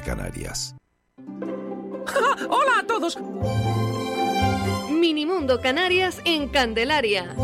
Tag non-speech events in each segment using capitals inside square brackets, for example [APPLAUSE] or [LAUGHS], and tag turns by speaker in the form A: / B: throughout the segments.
A: Canarias. [LAUGHS]
B: ¡Hola a todos!
C: Minimundo Canarias en Candelaria.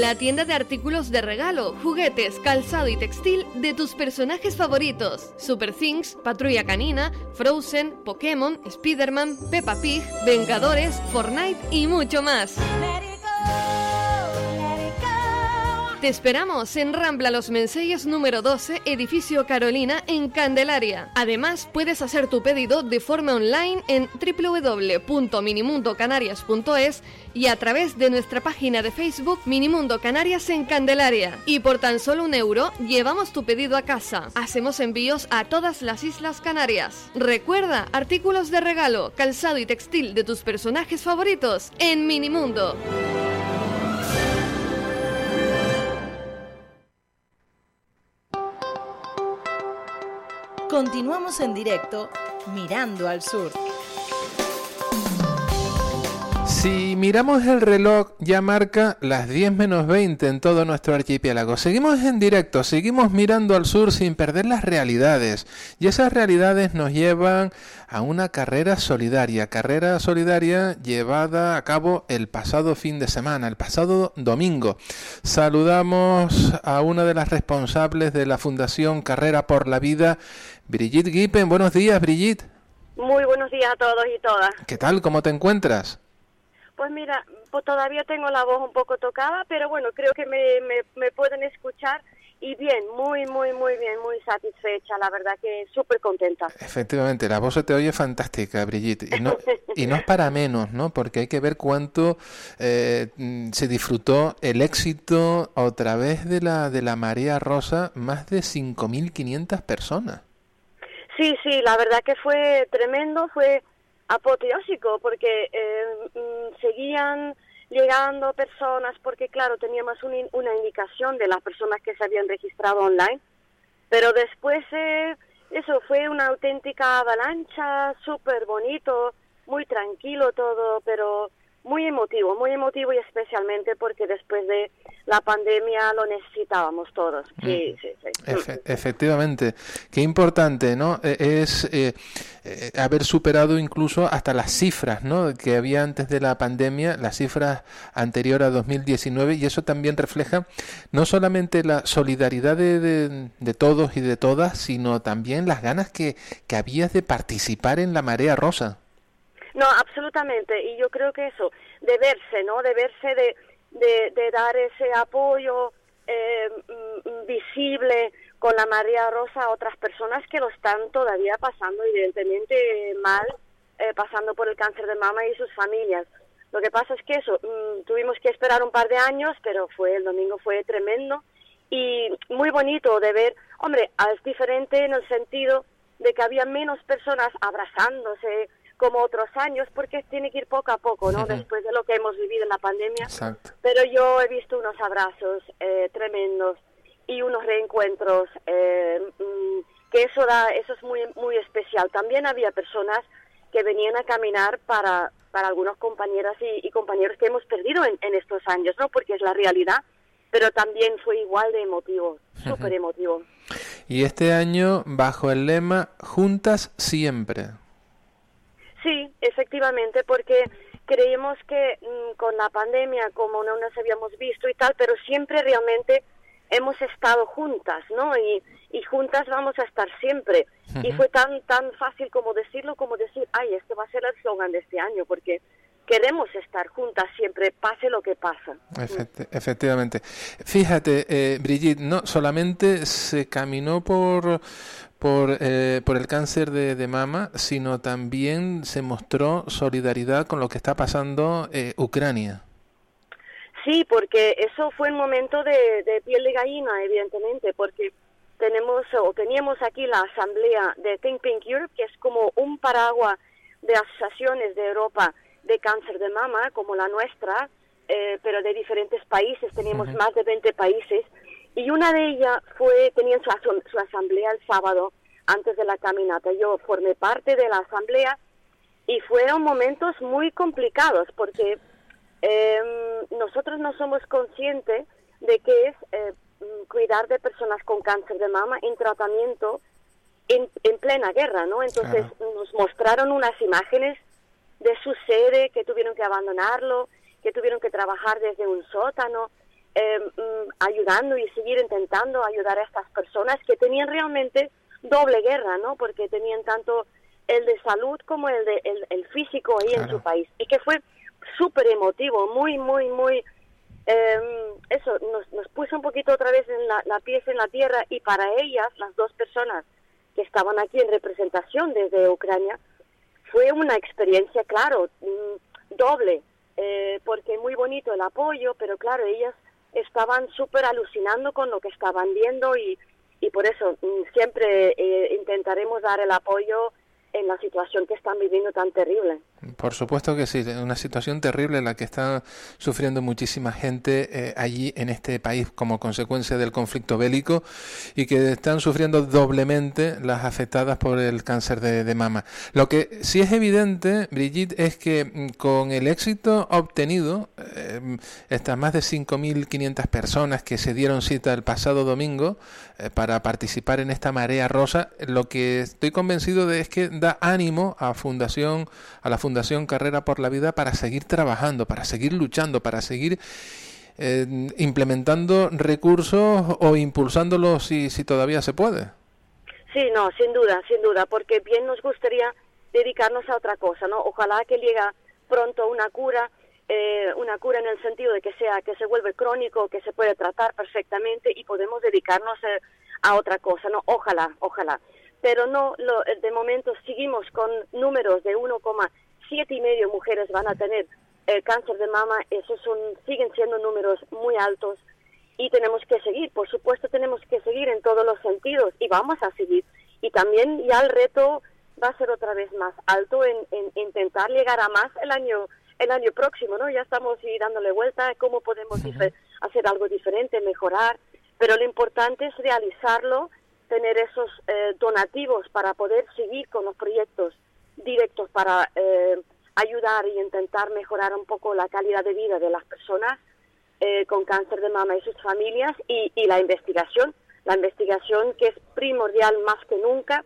C: La tienda de artículos de regalo, juguetes, calzado y textil de tus personajes favoritos. Super Things, Patrulla Canina, Frozen, Pokémon, Spider-Man, Peppa Pig, Vengadores, Fortnite y mucho más. Te esperamos en Rambla Los Menseyes número 12, edificio Carolina, en Candelaria. Además, puedes hacer tu pedido de forma online en www.minimundocanarias.es y a través de nuestra página de Facebook Minimundo Canarias en Candelaria. Y por tan solo un euro, llevamos tu pedido a casa. Hacemos envíos a todas las Islas Canarias. Recuerda, artículos de regalo, calzado y textil de tus personajes favoritos en Minimundo.
D: Continuamos en directo mirando al sur.
E: Si miramos el reloj, ya marca las 10 menos 20 en todo nuestro archipiélago. Seguimos en directo, seguimos mirando al sur sin perder las realidades. Y esas realidades nos llevan a una carrera solidaria. Carrera solidaria llevada a cabo el pasado fin de semana, el pasado domingo. Saludamos a una de las responsables de la Fundación Carrera por la Vida, Brigitte Gippen. Buenos días, Brigitte.
F: Muy buenos días a todos y todas.
E: ¿Qué tal? ¿Cómo te encuentras?
F: Pues mira, pues todavía tengo la voz un poco tocada, pero bueno, creo que me, me, pueden escuchar y bien, muy, muy, muy bien, muy satisfecha, la verdad que súper contenta.
E: Efectivamente, la voz se te oye fantástica, Brigitte, y no, [LAUGHS] y no es para menos, ¿no? Porque hay que ver cuánto eh, se disfrutó el éxito a través de la, de la María Rosa, más de 5.500 personas.
F: Sí, sí, la verdad que fue tremendo, fue apoteósico porque eh, mm, seguían llegando personas porque claro teníamos una indicación de las personas que se habían registrado online pero después eh, eso fue una auténtica avalancha súper bonito muy tranquilo todo pero muy emotivo, muy emotivo y especialmente porque después de la pandemia lo necesitábamos todos. Sí, mm. sí, sí.
E: efectivamente, qué importante, ¿no? E, es eh, eh, haber superado incluso hasta las cifras, ¿no? Que había antes de la pandemia, las cifras anteriores a 2019 y eso también refleja no solamente la solidaridad de, de, todos y de todas, sino también las ganas que, que habías de participar en la marea rosa.
F: No, absolutamente. Y yo creo que eso, de verse, ¿no? De verse, de, de, dar ese apoyo eh, mm, visible con la María Rosa a otras personas que lo están todavía pasando evidentemente mal, eh, pasando por el cáncer de mama y sus familias. Lo que pasa es que eso, mm, tuvimos que esperar un par de años, pero fue el domingo fue tremendo y muy bonito de ver, hombre, es diferente en el sentido de que había menos personas abrazándose, como otros años, porque tiene que ir poco a poco, ¿no? Después de lo que hemos vivido en la pandemia. Pero yo he visto unos abrazos eh, tremendos y unos reencuentros eh, mm, que eso da, eso es muy muy especial. También había personas que venían a caminar para para algunas compañeras y, compañeros que hemos perdido en, en, estos años, ¿no? Porque es la realidad, pero también fue igual de emotivo, súper emotivo.
E: Y este año bajo el lema Juntas siempre.
F: Efectivamente, porque creemos que mm, con la pandemia, como no nos habíamos visto y tal, pero siempre realmente hemos estado juntas, ¿no? Y, y juntas vamos a estar siempre. Y fue tan tan fácil como decirlo, como decir, ay, este va a ser el slogan de este año, porque queremos estar juntas siempre, pase lo que pasa.
E: efectivamente. Fíjate, eh, Brigitte, no solamente se caminó por por, eh, por el cáncer de, mama, sino también se mostró solidaridad con lo que está pasando eh, Ucrania.
F: Sí, porque eso fue un momento de, piel de gallina, evidentemente, porque tenemos o teníamos aquí la asamblea de Think Pink Europe, que es como un paraguas de asociaciones de Europa de cáncer de mama, como la nuestra, eh, pero de diferentes países, teníamos más de 20 países, y una de ellas fue, tenían su, su asamblea el sábado antes de la caminata. Yo formé parte de la asamblea y fueron momentos muy complicados porque em, nosotros no somos conscientes de que es eh, cuidar de personas con cáncer de mama en tratamiento en, en plena guerra, ¿no? Entonces nos mostraron unas imágenes de su sede que tuvieron que abandonarlo, que tuvieron que trabajar desde un sótano, mm, ayudando y seguir intentando ayudar a estas personas que tenían realmente doble guerra, ¿no? Porque tenían tanto el de salud como el de el, físico ahí en su país. Y que fue súper emotivo, muy, muy, muy em, eso nos, nos puso un poquito otra vez en la, la pieza en la tierra. Y para ellas, las dos personas que estaban aquí en representación desde Ucrania, fue una experiencia, claro, mm, doble, eh, porque muy bonito el apoyo, pero claro, ellas estaban súper alucinando con lo que estaban viendo y, y por eso mm, siempre eh, intentaremos dar el apoyo en la situación que están viviendo tan terrible.
E: Por supuesto que sí, una situación terrible en la que está sufriendo muchísima gente eh, allí en este país como consecuencia del conflicto bélico y que están sufriendo doblemente las afectadas por el cáncer de, mama. Lo que sí es evidente, Brigitte, es que mm, con el éxito obtenido, eh, estas más de 5.500 personas que se dieron cita el pasado domingo eh, para participar en esta marea rosa, lo que estoy convencido de es que da ánimo a Fundación, a la Fundación Carrera por la Vida para seguir trabajando, para seguir luchando, para seguir eh, implementando recursos o impulsándolos si, si todavía se puede.
F: Sí, no, sin duda, sin duda, porque bien nos gustaría dedicarnos a otra cosa, ¿no? Ojalá que llegue pronto una cura, eh, una cura en el sentido de que sea que se vuelve crónico, que se puede tratar perfectamente y podemos dedicarnos eh, a otra cosa, ¿no? Ojalá, ojalá pero no, lo, de momento seguimos con números de 1,7 y medio mujeres van a tener el eh, cáncer de mama, esos son, siguen siendo números muy altos y tenemos que seguir, por supuesto tenemos que seguir en todos los sentidos y vamos a seguir. Y también ya el reto va a ser otra vez más alto en, intentar llegar a más el año el año próximo, ¿no? Ya estamos dándole vuelta cómo podemos hacer algo diferente, mejorar, pero lo importante es realizarlo tener esos eh, donativos para poder seguir con los proyectos directos para eh, ayudar y intentar mejorar un poco la calidad de vida de las personas eh, con cáncer de mama y sus familias y, y, la investigación, la investigación que es primordial más que nunca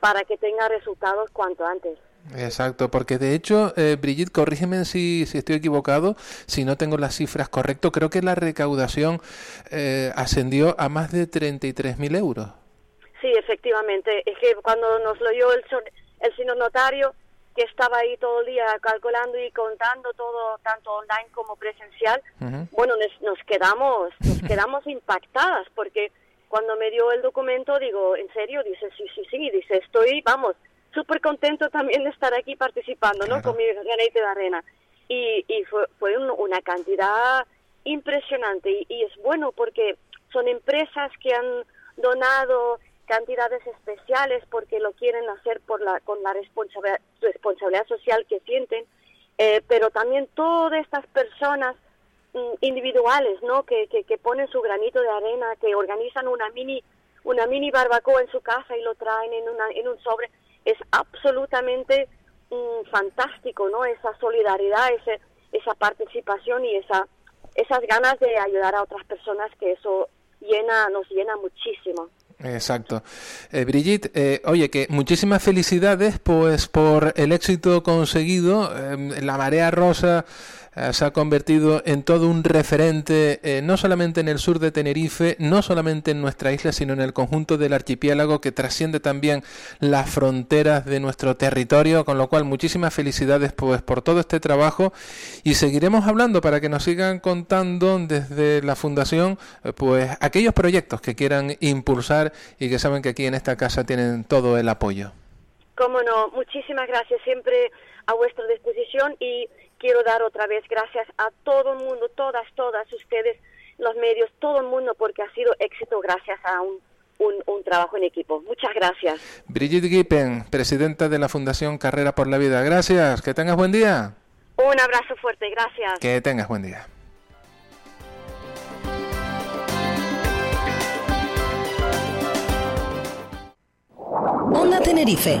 F: para que tenga resultados cuanto antes.
E: Exacto, porque de hecho, eh, Brigitte, corrígeme si, si, estoy equivocado, si no tengo las cifras correctas, creo que la recaudación ascendió a más de 33.000 euros.
F: Sí, efectivamente. Es que cuando nos lo dio el, el señor notario, que estaba ahí todo el día calculando y contando todo, tanto online como presencial, bueno, nos, quedamos, nos [LAUGHS] quedamos impactadas porque cuando me dio el documento, digo, ¿en serio? Dice, sí, sí, sí, dice, estoy, vamos, súper contento también de estar aquí participando, ¿no? Con mi granete de arena. Y, y fue, fue una cantidad impresionante y es bueno porque son empresas que han donado cantidades especiales porque lo quieren hacer por la, con la responsabilidad, social que sienten, eh, pero también todas estas personas mm, individuales, ¿no? Que, que, ponen su granito de arena, que organizan una mini una mini barbacoa en su casa y lo traen en, una, en un sobre, es absolutamente mm, fantástico, ¿no? Esa solidaridad, ese, esa participación y esa, esas ganas de ayudar a otras personas que eso llena, nos llena muchísimo.
E: Exacto. Eh, Brigitte, eh, oye, que muchísimas felicidades pues por el éxito conseguido. Eh, la marea rosa se ha convertido en todo un referente, eh, no solamente en el sur de Tenerife, no solamente en nuestra isla, sino en el conjunto del archipiélago que trasciende también las fronteras de nuestro territorio, con lo cual muchísimas felicidades pues por todo este trabajo y seguiremos hablando para que nos sigan contando desde la fundación eh, pues aquellos proyectos que quieran impulsar y que saben que aquí en esta casa tienen todo el apoyo.
F: Cómo no, muchísimas gracias, siempre a vuestra disposición y quiero dar otra vez gracias a todo el mundo, todas, todas ustedes, los medios, todo el mundo, porque ha sido éxito gracias a un un, un trabajo en equipo. Muchas gracias.
E: Brigitte Gippen, presidenta de la Fundación Carrera por la Vida. Gracias, que tengas buen día.
F: Un abrazo fuerte, gracias.
E: Que tengas buen día.
D: Onda Tenerife.